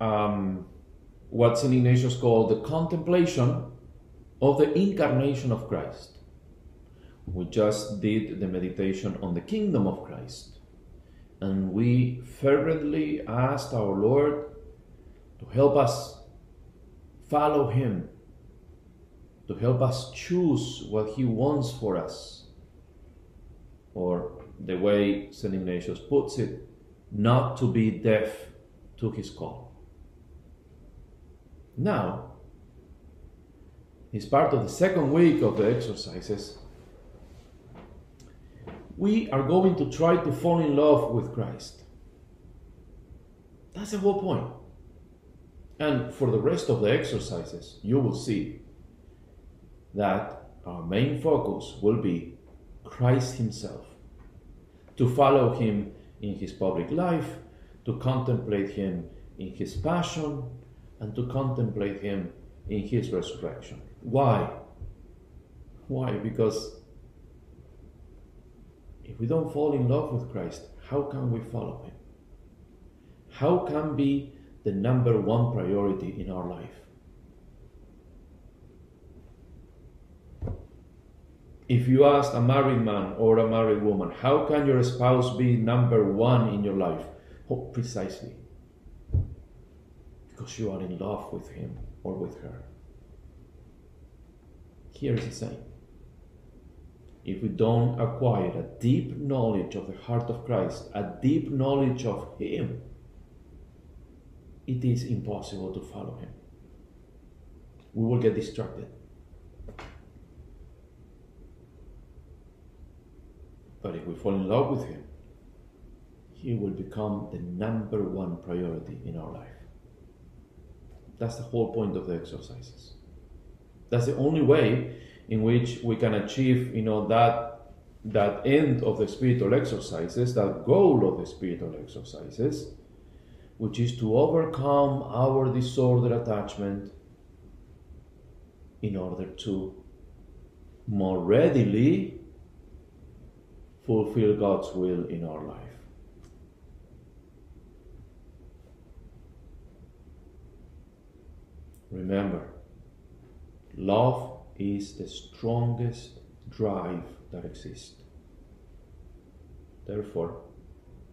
um, what St. Ignatius called the contemplation of the incarnation of Christ. We just did the meditation on the kingdom of Christ, and we fervently asked our Lord to help us follow Him, to help us choose what He wants for us, or the way St. Ignatius puts it, not to be deaf to His call. Now, it's part of the second week of the exercises. We are going to try to fall in love with Christ. That's the whole point. And for the rest of the exercises, you will see that our main focus will be Christ Himself. To follow Him in His public life, to contemplate Him in His passion, and to contemplate Him in His resurrection. Why? Why? Because if we don't fall in love with Christ, how can we follow Him? How can be the number one priority in our life? If you ask a married man or a married woman, how can your spouse be number one in your life? Oh, precisely because you are in love with him or with her. Here is the same. If we don't acquire a deep knowledge of the heart of Christ, a deep knowledge of Him, it is impossible to follow Him. We will get distracted. But if we fall in love with Him, He will become the number one priority in our life. That's the whole point of the exercises. That's the only way in which we can achieve, you know, that that end of the spiritual exercises, that goal of the spiritual exercises, which is to overcome our disordered attachment in order to more readily fulfill God's will in our life. Remember, love is the strongest drive that exists. Therefore,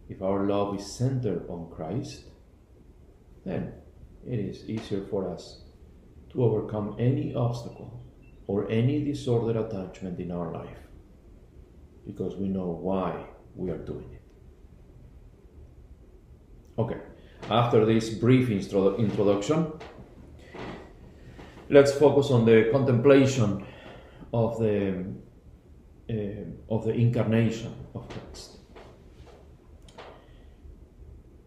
if our love is centered on Christ, then it is easier for us to overcome any obstacle or any disordered attachment in our life because we know why we are doing it. Okay, after this brief introdu- introduction, let's focus on the contemplation of the uh, of the incarnation of Christ.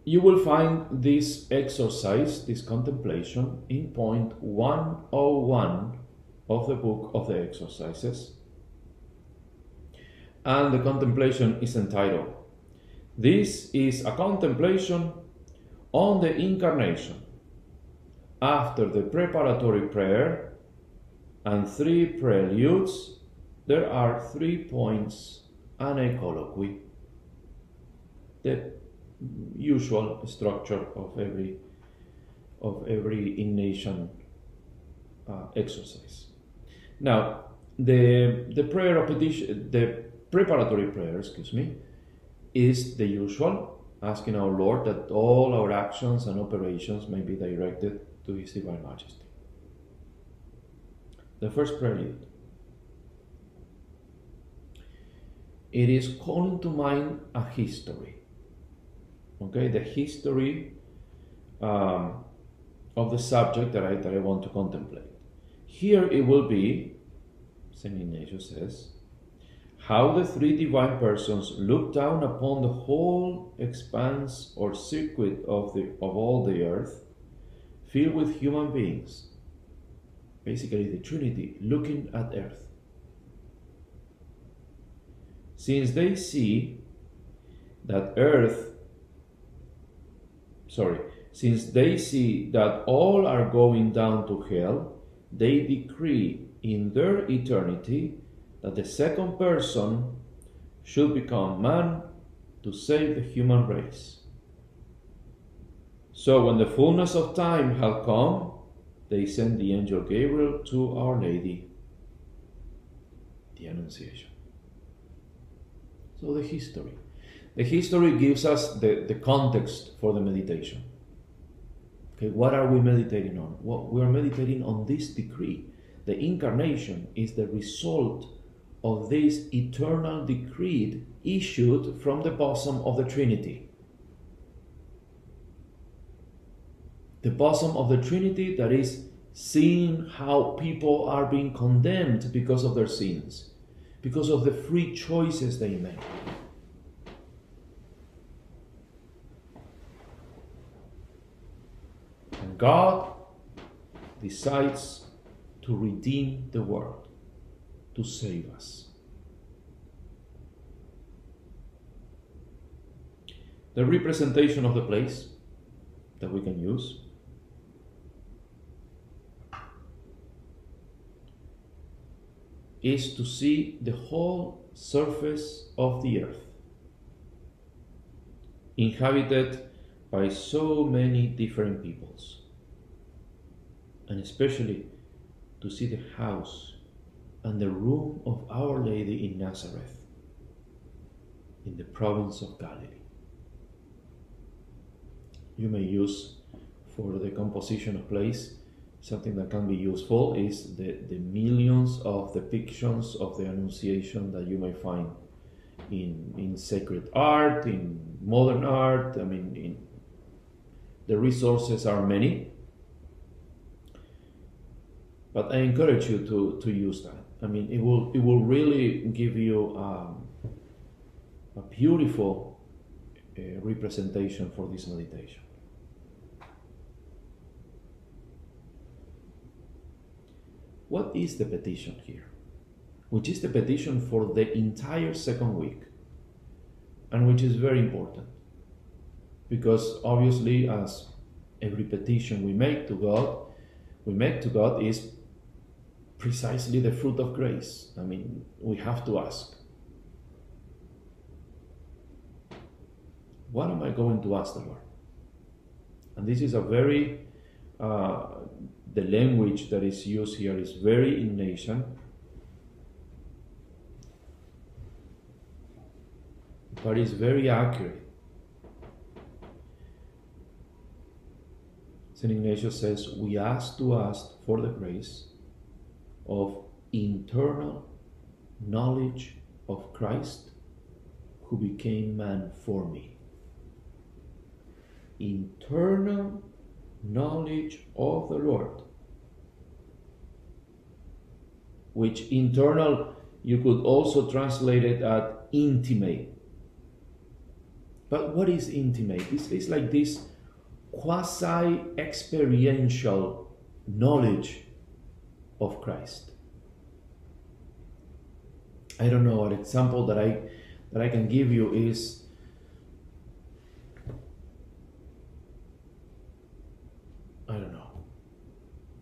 You will find this exercise, this contemplation, in point 101 of the book of the exercises. And the contemplation is entitled, This is a contemplation on the incarnation after the preparatory prayer and three preludes, there are three points and a colloquy. The usual structure of every of every Ignatian uh, exercise. Now, the the prayer of petition, the preparatory prayer, excuse me, is the usual, asking our Lord that all our actions and operations may be directed to His Divine Majesty. The first prelude. It is calling to mind a history. Okay, the history um, of the subject that I, that I want to contemplate. Here it will be, St. Ignatius says, how the three divine persons look down upon the whole expanse or circuit of, the, of all the earth, filled with human beings. Basically, the Trinity looking at earth. Since they see that earth, sorry, since they see that all are going down to hell, they decree in their eternity that the second person should become man to save the human race. So when the fullness of time had come, they sent the angel Gabriel to Our Lady, the Annunciation. So the history. The history gives us the, the context for the meditation. Okay, what are we meditating on? Well, we are meditating on this decree. The incarnation is the result of this eternal decree issued from the bosom of the Trinity. The bosom of the Trinity that is seeing how people are being condemned because of their sins, because of the free choices they make. And God decides to redeem the world to save us. The representation of the place that we can use is to see the whole surface of the earth inhabited by so many different peoples and especially to see the house and the room of Our Lady in Nazareth, in the province of Galilee. You may use for the composition of place something that can be useful is the, the millions of depictions of the Annunciation that you may find in, in sacred art, in modern art. I mean, in, the resources are many, but I encourage you to, to use that. I mean, it will it will really give you um, a beautiful uh, representation for this meditation. What is the petition here? Which is the petition for the entire second week, and which is very important because obviously, as every petition we make to God, we make to God is precisely the fruit of grace. I mean, we have to ask. What am I going to ask the Lord? And this is a very, uh, the language that is used here is very Ignatian. But it's very accurate. St. Ignatius says, We ask to ask for the grace of internal knowledge of Christ who became man for me. Internal knowledge of the Lord, which internal you could also translate it as intimate. But what is intimate? It's, it's like this quasi experiential knowledge of Christ. I don't know an example that I that I can give you is I don't know.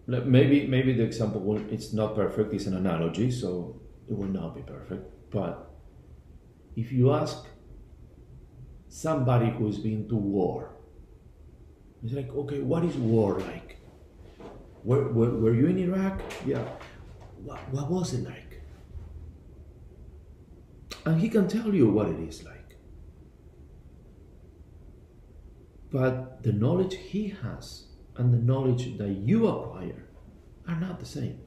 Maybe maybe the example will, it's not perfect. It's an analogy, so it will not be perfect. But if you ask somebody who's been to war, it's like, okay, what is war like? Were, were, were you in Iraq? Yeah. What, what was it like? And he can tell you what it is like. But the knowledge he has and the knowledge that you acquire are not the same.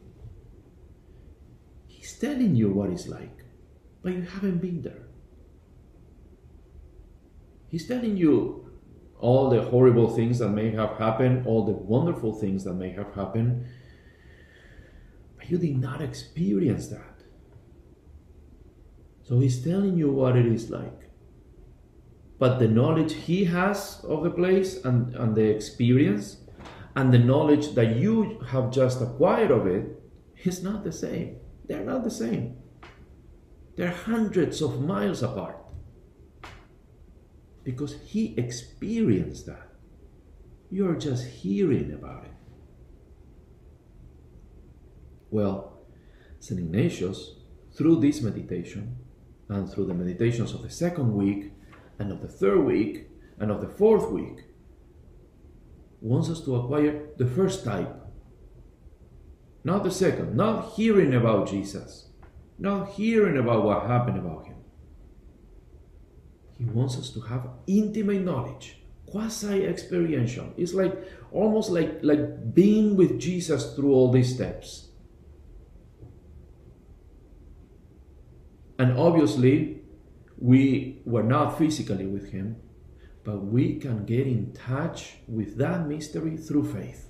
He's telling you what it's like, but you haven't been there. He's telling you all the horrible things that may have happened, all the wonderful things that may have happened, but you did not experience that. So he's telling you what it is like. But the knowledge he has of the place and, and the experience and the knowledge that you have just acquired of it is not the same. They're not the same. They're hundreds of miles apart. Because he experienced that. You're just hearing about it. Well, St. Ignatius, through this meditation, and through the meditations of the second week, and of the third week, and of the fourth week, wants us to acquire the first type. Not the second, not hearing about Jesus, not hearing about what happened about him. He wants us to have intimate knowledge, quasi experiential. It's like almost like, like being with Jesus through all these steps. And obviously, we were not physically with him, but we can get in touch with that mystery through faith.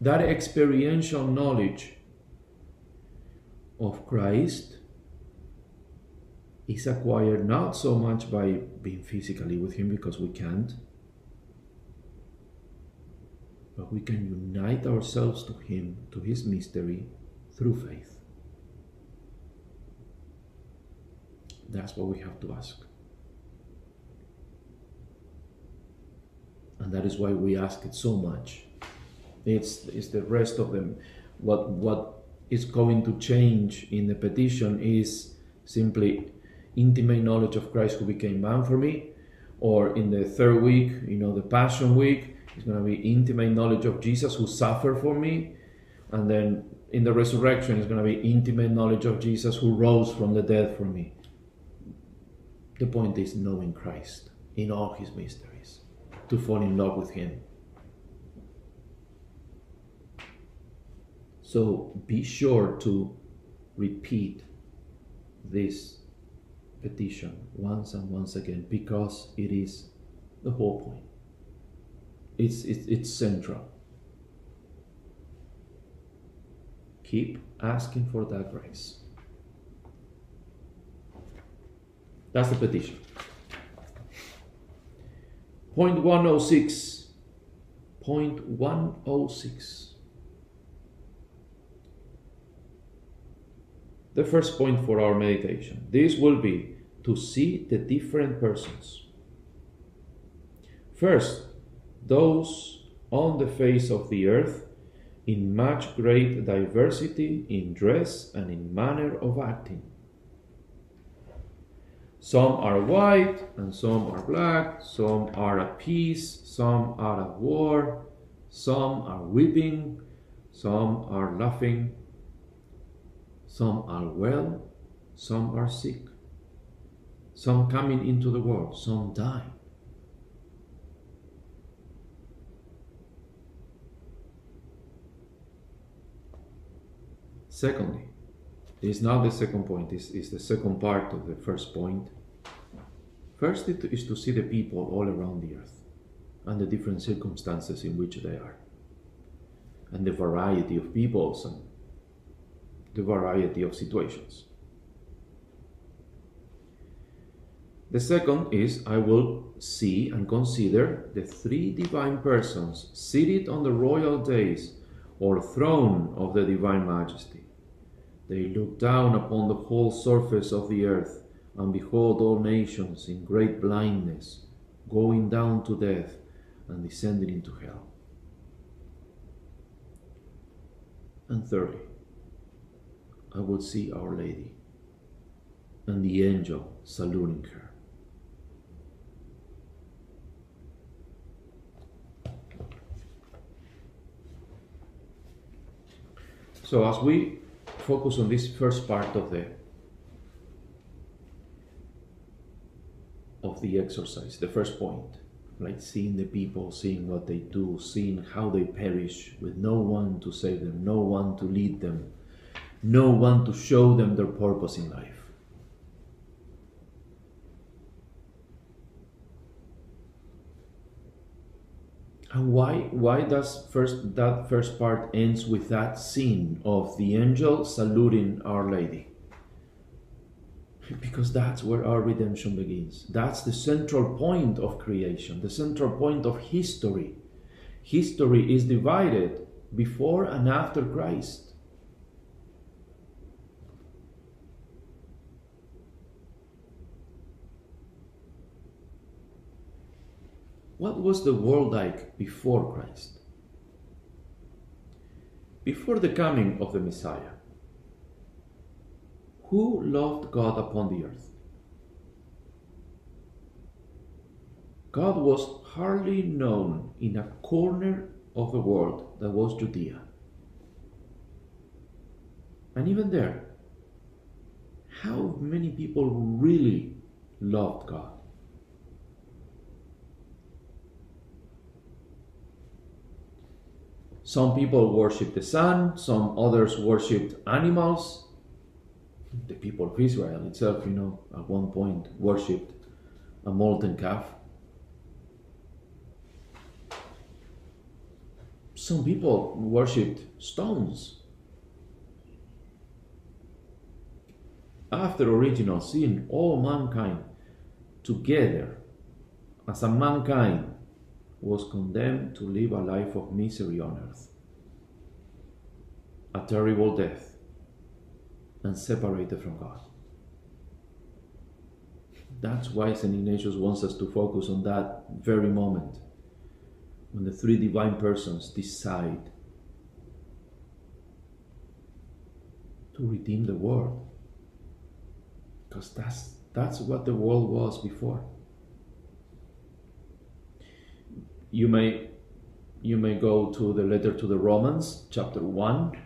That experiential knowledge of Christ is acquired not so much by being physically with Him because we can't, but we can unite ourselves to Him, to His mystery, through faith. That's what we have to ask. And that is why we ask it so much. It's, it's the rest of them. What, what is going to change in the petition is simply intimate knowledge of Christ who became man for me. Or in the third week, you know, the Passion Week, it's going to be intimate knowledge of Jesus who suffered for me. And then in the resurrection, it's going to be intimate knowledge of Jesus who rose from the dead for me. The point is knowing Christ in all his mysteries, to fall in love with him. So be sure to repeat this petition once and once again because it is the whole point. It's, it's, it's central. Keep asking for that grace. That's the petition. Point 106. Point 106. The first point for our meditation. This will be to see the different persons. First, those on the face of the earth in much great diversity in dress and in manner of acting. Some are white and some are black, some are at peace, some are at war, some are weeping, some are laughing, some are well, some are sick, some coming into the world, some die. Secondly, it's not the second point, it's, it's the second part of the first point. First is to see the people all around the earth and the different circumstances in which they are, and the variety of peoples and the variety of situations. The second is I will see and consider the three divine persons seated on the royal dais or throne of the divine majesty. They look down upon the whole surface of the earth and behold all nations in great blindness, going down to death and descending into hell. And thirdly, I would see Our Lady and the angel saluting her. So as we focus on this first part of the of the exercise, the first point, like seeing the people, seeing what they do, seeing how they perish with no one to save them, no one to lead them, no one to show them their purpose in life. And why why does first that first part ends with that scene of the angel saluting Our Lady? Because that's where our redemption begins. That's the central point of creation, the central point of history. History is divided before and after Christ. What was the world like before Christ? Before the coming of the Messiah, who loved God upon the earth? God was hardly known in a corner of the world that was Judea. And even there, how many people really loved God? Some people worshipped the sun, some others worshipped animals. The people of Israel itself, you know, at one point worshipped a molten calf. Some people worshipped stones. After original sin, all mankind together as a mankind was condemned to live a life of misery on earth. A terrible death and separated from God. That's why St. Ignatius wants us to focus on that very moment when the three divine persons decide to redeem the world. Because that's, that's what the world was before. You may you may go to the letter to the Romans, chapter 1,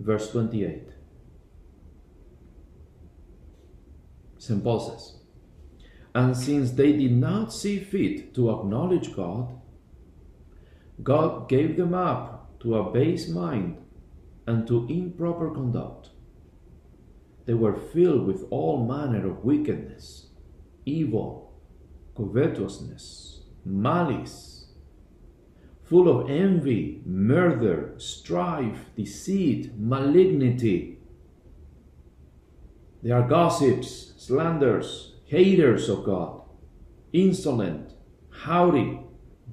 verse 28. St. Paul says, And since they did not see fit to acknowledge God, God gave them up to a base mind and to improper conduct. They were filled with all manner of wickedness, evil, covetousness, malice, full of envy, murder, strife, deceit, malignity. They are gossips, slanders, haters of God, insolent, haughty,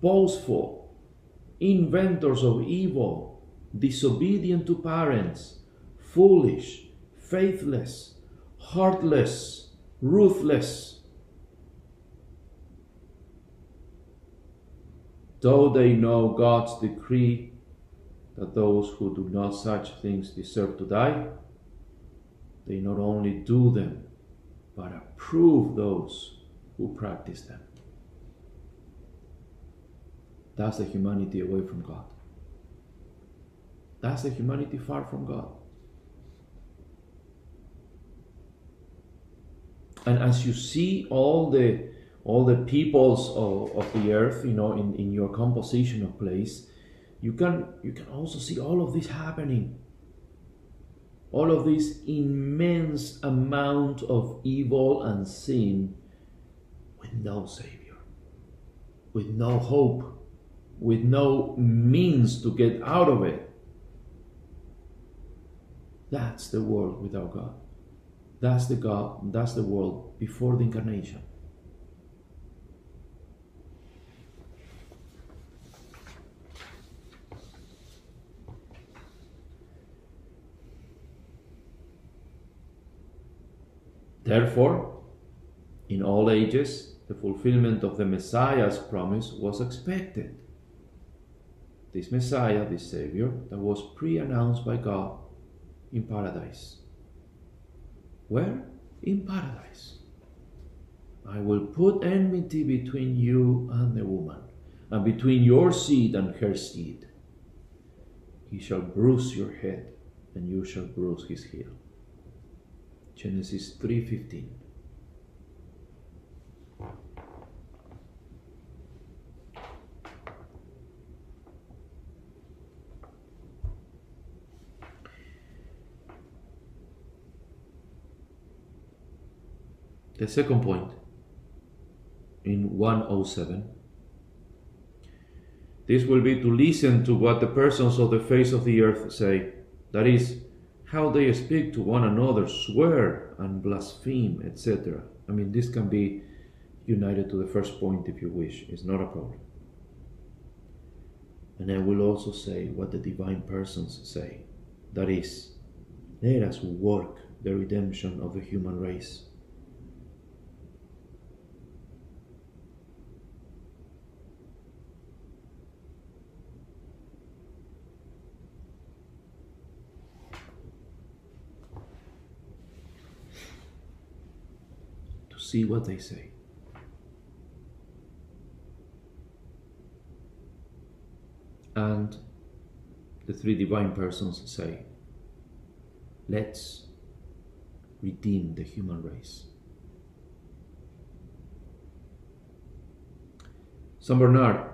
boastful, inventors of evil, disobedient to parents, foolish, faithless, heartless, ruthless though they know God's decree that those who do not such things deserve to die, they not only do them, but approve those who practice them. That's the humanity away from God. That's the humanity far from God. And as you see all the all the peoples of, of the earth, you know, in, in your composition of place, you can you can also see all of this happening. All of this immense amount of evil and sin with no savior, with no hope, with no means to get out of it. That's the world without God. That's the God, that's the world before the incarnation. Therefore, in all ages, the fulfillment of the Messiah's promise was expected. This Messiah, this Savior, that was pre announced by God in paradise. Where? In paradise. I will put enmity between you and the woman, and between your seed and her seed. He shall bruise your head, and you shall bruise his heel. Genesis 3:15. The second point in 107 This will be to listen to what the persons of the face of the earth say, that is, how they speak to one another, swear and blaspheme, etc. I mean, this can be united to the first point if you wish, it's not a problem. And I will also say what the divine persons say, that is, let us work the redemption of the human race. See what they say. And the three divine persons say, Let's redeem the human race. St. Bernard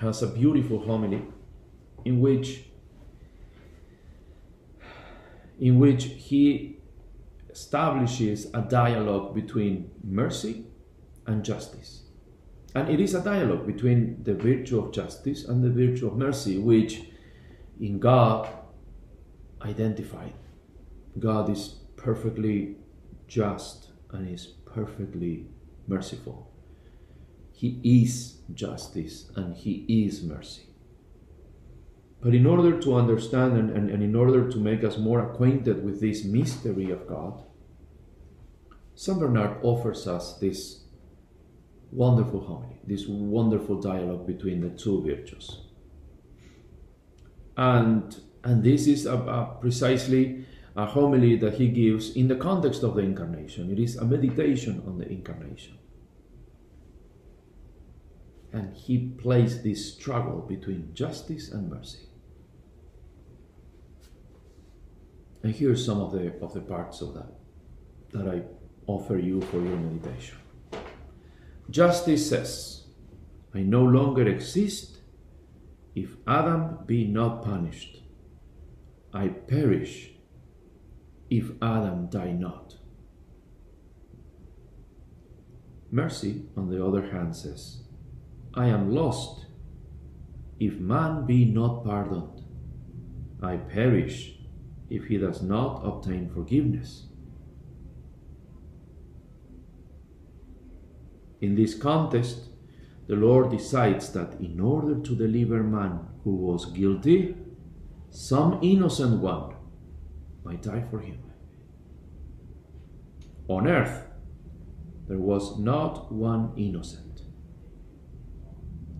has a beautiful homily in which in which he establishes a dialogue between mercy and justice. And it is a dialogue between the virtue of justice and the virtue of mercy, which in God identified. God is perfectly just and is perfectly merciful. He is justice and He is mercy. But in order to understand and, and, and, in order to make us more acquainted with this mystery of God, St. Bernard offers us this wonderful homily, this wonderful dialogue between the two virtues. And, and this is a, a precisely a homily that he gives in the context of the incarnation. It is a meditation on the incarnation. And he plays this struggle between justice and mercy. And here are some of the of the parts of that that I offer you for your meditation. Justice says, I no longer exist if Adam be not punished. I perish if Adam die not. Mercy, on the other hand, says, I am lost if man be not pardoned. I perish if he does not obtain forgiveness. In this contest, the Lord decides that in order to deliver man who was guilty, some innocent one might die for him. On earth, there was not one innocent.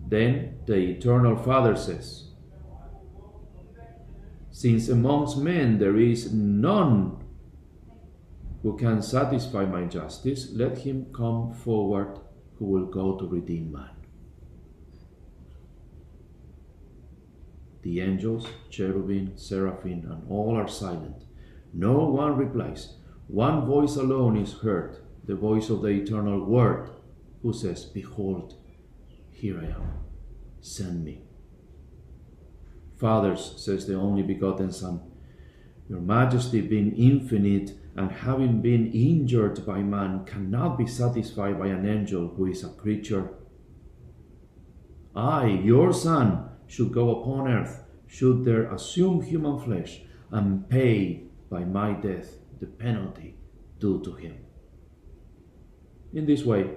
Then the Eternal Father says, Since amongst men there is none who can satisfy my justice, let him come forward who will go to redeem man. The angels, cherubim, seraphim, and all are silent. No one replies. One voice alone is heard, the voice of the eternal Word, who says, Behold, here I am, send me. Fathers, says the only begotten Son, your majesty being infinite and having been injured by man cannot be satisfied by an angel who is a creature. I, your son, should go upon earth, should there assume human flesh, and pay by my death the penalty due to him. In this way,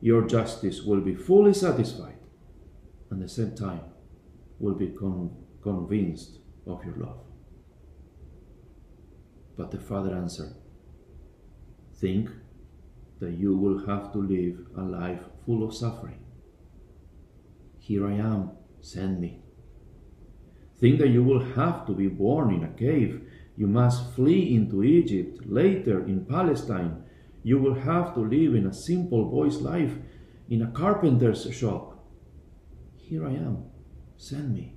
your justice will be fully satisfied, and at the same time will be con- convinced of your love. But the father answered, Think that you will have to live a life full of suffering. Here I am, send me. Think that you will have to be born in a cave. You must flee into Egypt. Later, in Palestine, you will have to live in a simple boy's life in a carpenter's shop. Here I am, send me.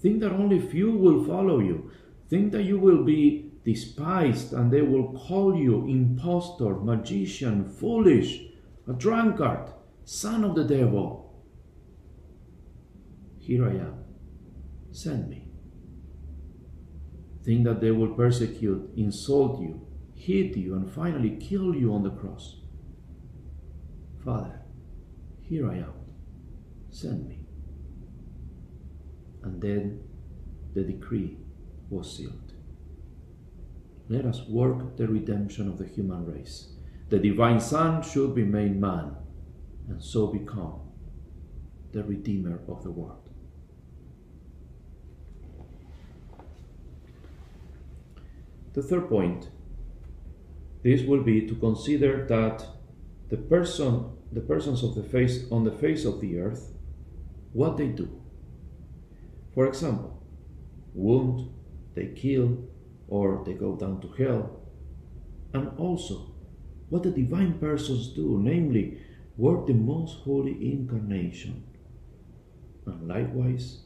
Think that only few will follow you, Think that you will be despised and they will call you impostor, magician, foolish, a drunkard, son of the devil. Here I am. Send me. Think that they will persecute, insult you, hit you, and finally kill you on the cross. Father, Here I am, send me. And then the decree was sealed. Let us work the redemption of the human race. The divine Son should be made man and so become the Redeemer of the world. The third point this will be to consider that the person the persons of the face on the face of the earth what they do for example wound they kill or they go down to hell. And also what the divine persons do namely work the most holy incarnation. And likewise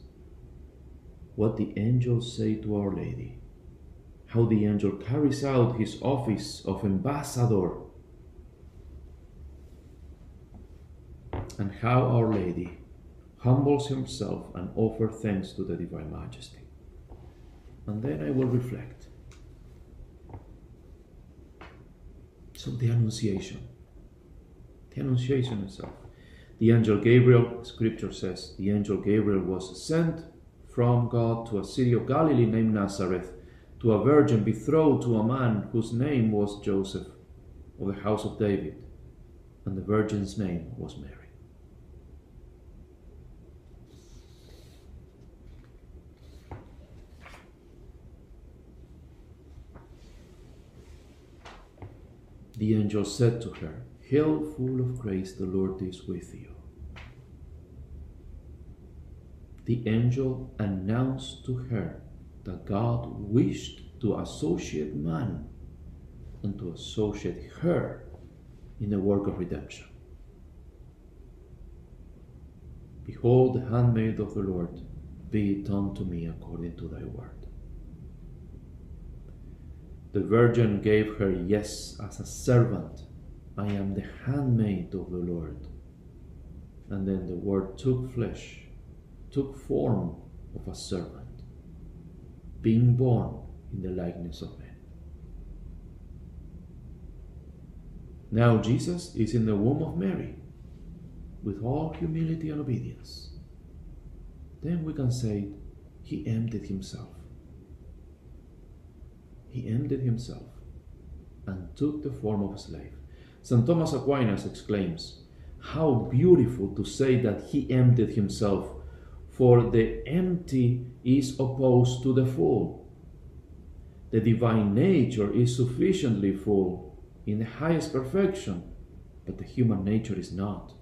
what the angels say to our lady. How the angel carries out his office of ambassador, and how Our Lady humbles himself and offers thanks to the Divine Majesty. And then I will reflect. So, the Annunciation. The Annunciation itself. The angel Gabriel, scripture says, the angel Gabriel was sent from God to a city of Galilee named Nazareth to a virgin betrothed to a man whose name was Joseph of the house of David, and the virgin's name was Mary. The angel said to her, Hail, full of grace, the Lord is with you. The angel announced to her that God wished to associate man and to associate her in the work of redemption. Behold, the handmaid of the Lord, be it done to me according to thy word. The virgin gave her yes as a servant. I am the handmaid of the Lord. And then the word took flesh, took form of a servant being born in the likeness of men. Now Jesus is in the womb of Mary with all humility and obedience. Then we can say he emptied himself. He emptied himself and took the form of a slave. St. Thomas Aquinas exclaims, How beautiful to say that he emptied himself for the empty is opposed to the full. The divine nature is sufficiently full in the highest perfection, but the human nature is not.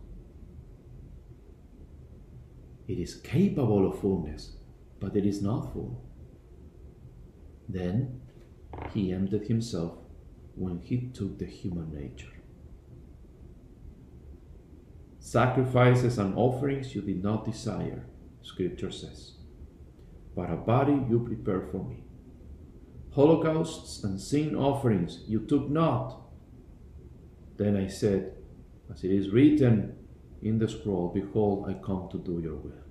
It is capable of fullness, but it is not full. Then he emptied himself when he took the human nature. Sacrifices and offerings you did not desire Scripture says. But a body you prepared for me. Holocausts and sin offerings you took not. Then I said, As it is written in the scroll, Behold, I come to do your will.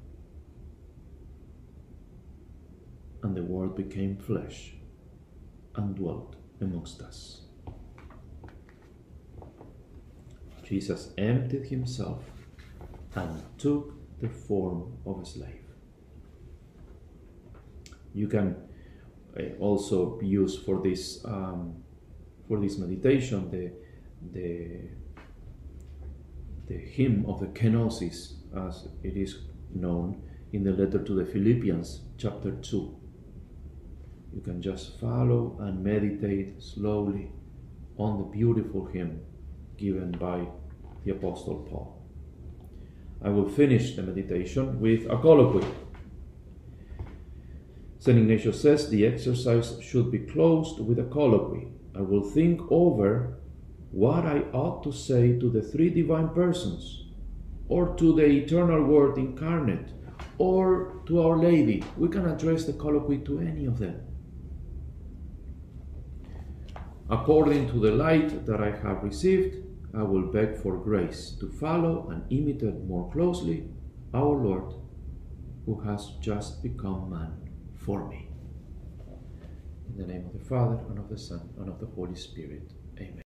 And the Word became flesh and dwelt amongst us. Jesus emptied himself and took the form of a slave. You can uh, also use for this um, for this meditation the the the hymn of the kenosis as it is known in the letter to the Philippians chapter 2 you can just follow and meditate slowly on the beautiful hymn given by the apostle Paul I will finish the meditation with a colloquy. St. Ignatius says the exercise should be closed with a colloquy. I will think over what I ought to say to the three divine persons, or to the eternal Word incarnate, or to Our Lady. We can address the colloquy to any of them. According to the light that I have received, I will beg for grace to follow and imitate more closely our Lord, who has just become man for me. In the name of the Father, and of the Son, and of the Holy Spirit. Amen.